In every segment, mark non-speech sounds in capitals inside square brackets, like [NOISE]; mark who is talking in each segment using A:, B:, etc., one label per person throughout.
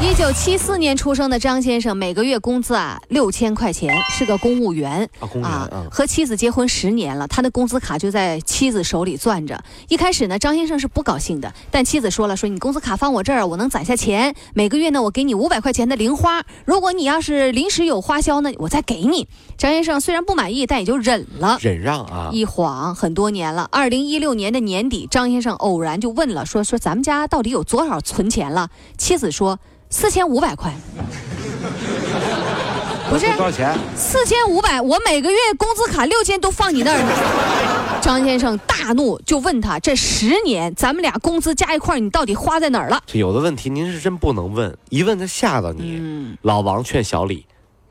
A: 一九七四年出生的张先生，每个月工资啊六千块钱，是个公务员
B: 啊公务员啊
A: 和妻子结婚十年了，他的工资卡就在妻子手里攥着。一开始呢，张先生是不高兴的，但妻子说了，说你工资卡放我这儿，我能攒下钱，每个月呢我给你五百块钱的零花，如果你要是临时有花销呢，我再给你。张先生虽然不满意，但也就忍了。
B: 忍让啊，
A: 一晃很多年了。二零一六年的年底，张先生偶然就问了，说说咱们家到底有多少存钱了？妻子说四千五百块。[LAUGHS] 不是
B: 多少钱？
A: 四千五百，我每个月工资卡六千都放你那儿呢。[LAUGHS] 张先生大怒，就问他：这十年咱们俩工资加一块，你到底花在哪儿了？
B: 这有的问题您是真不能问，一问他吓到你。
A: 嗯
B: 老王劝小李，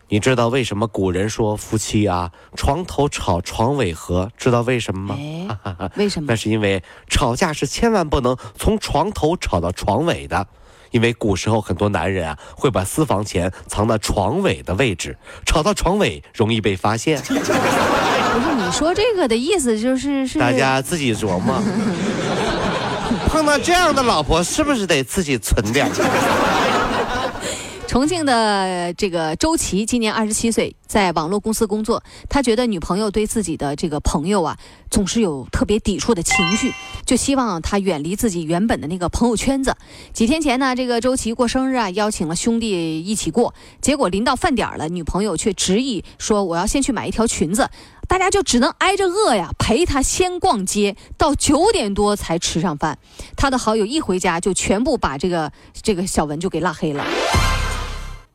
B: 你知道为什么古人说夫妻啊床头吵床尾和？知道为什么吗？
A: 哎，为什么
B: 那？是因为吵架是千万不能从床头吵到床尾的，因为古时候很多男人啊会把私房钱藏到床尾的位置，吵到床尾容易被发现。
A: 不是你说这个的意思就是是
B: 大家自己琢磨。[LAUGHS] 碰到这样的老婆，是不是得自己存点？
A: 重庆的这个周琦今年二十七岁，在网络公司工作。他觉得女朋友对自己的这个朋友啊，总是有特别抵触的情绪，就希望他远离自己原本的那个朋友圈子。几天前呢，这个周琦过生日啊，邀请了兄弟一起过，结果临到饭点了，女朋友却执意说我要先去买一条裙子。大家就只能挨着饿呀，陪他先逛街，到九点多才吃上饭。他的好友一回家就全部把这个这个小文就给拉黑了。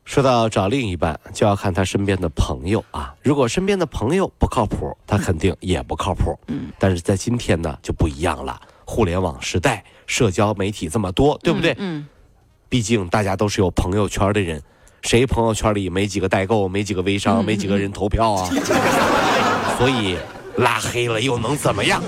B: 说到找另一半，就要看他身边的朋友啊。如果身边的朋友不靠谱，他肯定也不靠谱。嗯，但是在今天呢，就不一样了。互联网时代，社交媒体这么多，对不对？
A: 嗯，
B: 毕竟大家都是有朋友圈的人，谁朋友圈里没几个代购，没几个微商，没几个人投票啊？[LAUGHS] 所以拉黑了又能怎么样？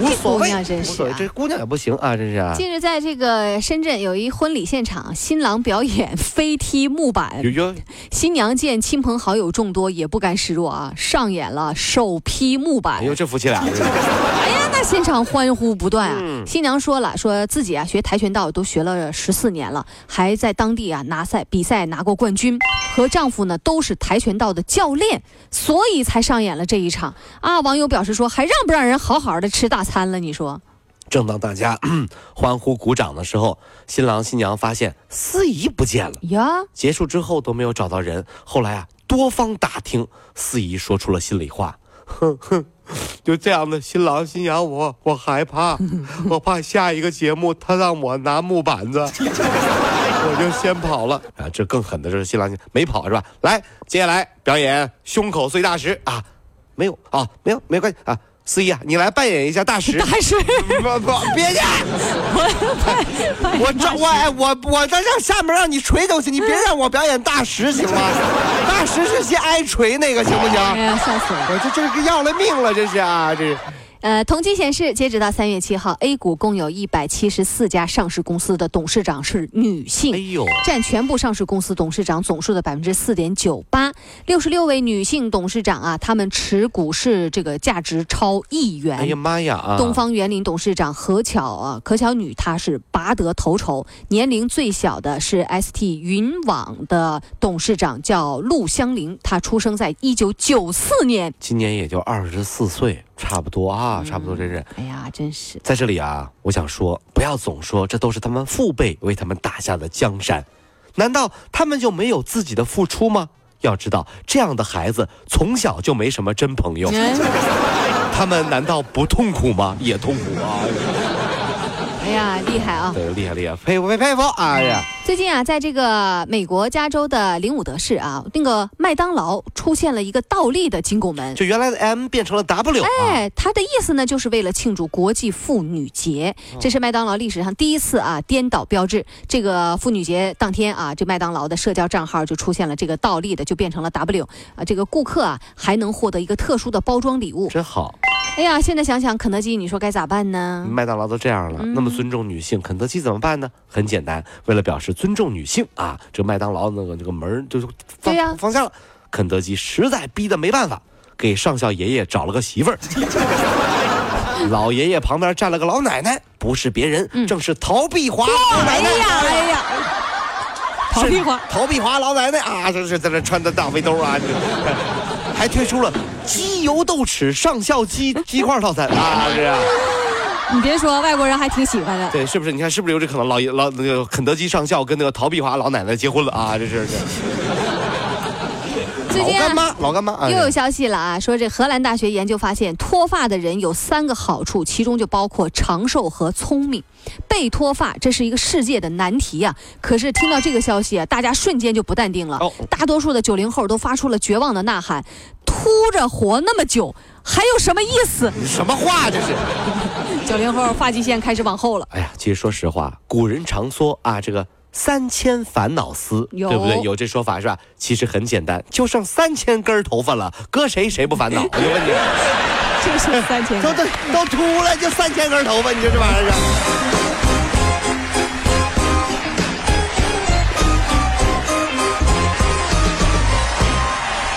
B: 无所谓，
A: 真是啊
B: 无所谓，这姑娘也不行啊，真是啊。
A: 近日，在这个深圳有一婚礼现场，新郎表演飞踢木板
B: 有，有
A: 新娘见亲朋好友众多，也不甘示弱啊，上演了手劈木板
B: 哎。呦，这夫妻俩 [LAUGHS]
A: 哎呀，那现场欢呼不断啊！
B: 嗯
A: 新娘说了，说自己啊学跆拳道都学了十四年了，还在当地啊拿赛比赛拿过冠军，和丈夫呢都是跆拳道的教练，所以才上演了这一场啊。网友表示说，还让不让人好好的吃大餐了？你说？
B: 正当大家 [CLEARS THROAT] 欢呼鼓掌的时候，新郎新娘发现司仪不见了。
A: 呀，
B: 结束之后都没有找到人，后来啊，多方打听，司仪说出了心里话：[LAUGHS] 哼哼，就这样的新郎新娘我，我害怕，[LAUGHS] 我怕下一个节目他让我拿木板子，[LAUGHS] 我就先跑了啊！这更狠的是新郎没跑是吧？来，接下来表演胸口碎大石啊，没有啊，没有没关系啊。司仪啊，你来扮演一下大石。
A: 大师，
B: 不不，别介！[LAUGHS] 我这我哎我我在让下面让你锤都行，你别让我表演大石行吗？大石是先挨锤那个行不行
A: 哎
B: 行？
A: 呀，笑死了。
B: 我这这个要了命了，这是啊，这是
A: 呃，统计显示，截止到三月七号，A 股共有一百七十四家上市公司的董事长是女性。
B: 哎呦，
A: 占全部上市公司董事长总数的百分之四点九八，六十六位女性董事长啊，她们持股是这个价值超亿元。
B: 哎呀妈呀啊！
A: 东方园林董事长何巧啊，何巧女她是拔得头筹，年龄最小的是 ST 云网的董事长叫陆香玲，她出生在一九九四年。
B: 今年也就二十四岁，差不多啊，差不多，真是。
A: 哎呀，真是
B: 在这里啊，我想说，不要总说这都是他们父辈为他们打下的江山，难道他们就没有自己的付出吗？要知道，这样的孩子从小就没什么真朋友，[LAUGHS] 他们难道不痛苦吗？也痛苦啊！
A: 哎呀，厉害啊！
B: 对，厉害厉害，佩服佩佩服！哎呀，
A: 最近啊，在这个美国加州的林伍德市啊，那个麦当劳出现了一个倒立的金拱门。
B: 就原来的 M 变成了 W 啊！
A: 哎，它的意思呢，就是为了庆祝国际妇女节，这是麦当劳历史上第一次啊颠倒标志。这个妇女节当天啊，这麦当劳的社交账号就出现了这个倒立的，就变成了 W 啊。这个顾客啊还能获得一个特殊的包装礼物。
B: 真好。
A: 哎呀，现在想想，肯德基，你说该咋办呢？
B: 麦当劳都这样了，那么尊重女性，肯德基怎么办呢？很简单，为了表示尊重女性啊，这麦当劳那个那个门儿就是放放下了。肯德基实在逼得没办法，给上校爷爷找了个媳妇儿。[LAUGHS] 老爷爷旁边站了个老奶奶，不是别人，正是陶碧华老奶奶。
A: 哎呀，哎呀，陶碧华
B: 陶碧华老奶奶啊，这是在这穿的大背兜啊，还推出了鸡油豆豉上校鸡鸡块套餐啊，这样。[LAUGHS]
A: 你别说，外国人还挺喜欢的。
B: 对，是不是？你看，是不是有这可能？老爷老那个肯德基上校跟那个陶碧华老奶奶结婚了啊？这是这
A: 最近啊。
B: 老干妈，老干妈啊！
A: 又有消息了啊，说这荷兰大学研究发现，脱发的人有三个好处，其中就包括长寿和聪明。被脱发这是一个世界的难题啊！可是听到这个消息啊，大家瞬间就不淡定了。
B: 哦
A: 大多数的九零后都发出了绝望的呐喊：秃着活那么久，还有什么意思？
B: 你什么话这是？[LAUGHS]
A: 九零后发际线开始往后了。
B: 哎呀，其实说实话，古人常说啊，这个三千烦恼丝，对不对？有这说法是吧？其实很简单，就剩三千根头发了，搁谁谁不烦恼？我就问你，[LAUGHS]
A: 就剩三千
B: 都都都秃了，就三千根头发，你说这玩意儿